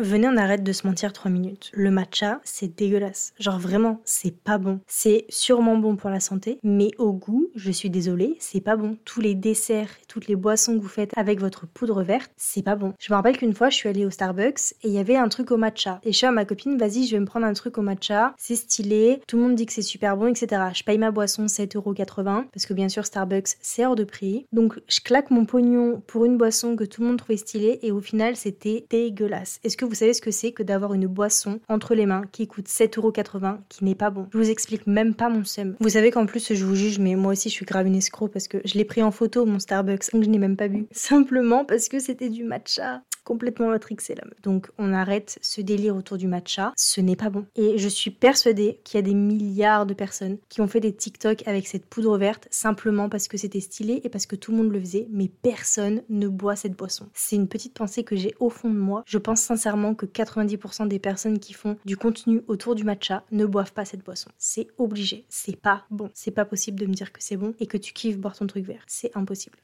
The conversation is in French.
Venez, on arrête de se mentir 3 minutes. Le matcha, c'est dégueulasse. Genre vraiment, c'est pas bon. C'est sûrement bon pour la santé, mais au goût, je suis désolée, c'est pas bon. Tous les desserts, toutes les boissons que vous faites avec votre poudre verte, c'est pas bon. Je me rappelle qu'une fois, je suis allée au Starbucks et il y avait un truc au matcha. Et je suis à ma copine, vas-y, je vais me prendre un truc au matcha. C'est stylé, tout le monde dit que c'est super bon, etc. Je paye ma boisson 7,80€ parce que bien sûr, Starbucks, c'est hors de prix. Donc, je claque mon pognon pour une boisson que tout le monde trouvait stylée et au final, c'était dégueulasse. Est-ce que vous savez ce que c'est que d'avoir une boisson entre les mains qui coûte 7,80€ qui n'est pas bon Je vous explique même pas mon seum. Vous savez qu'en plus je vous juge, mais moi aussi je suis grave une escroc parce que je l'ai pris en photo mon Starbucks, donc je n'ai même pas bu. Simplement parce que c'était du matcha complètement matrixé là. Donc on arrête ce délire autour du matcha, ce n'est pas bon. Et je suis persuadée qu'il y a des milliards de personnes qui ont fait des TikTok avec cette poudre verte simplement parce que c'était stylé et parce que tout le monde le faisait, mais personne ne boit cette boisson. C'est une petite pensée que j'ai au fond de moi. Je pense sincèrement que 90% des personnes qui font du contenu autour du matcha ne boivent pas cette boisson. C'est obligé, c'est pas bon. C'est pas possible de me dire que c'est bon et que tu kiffes boire ton truc vert. C'est impossible.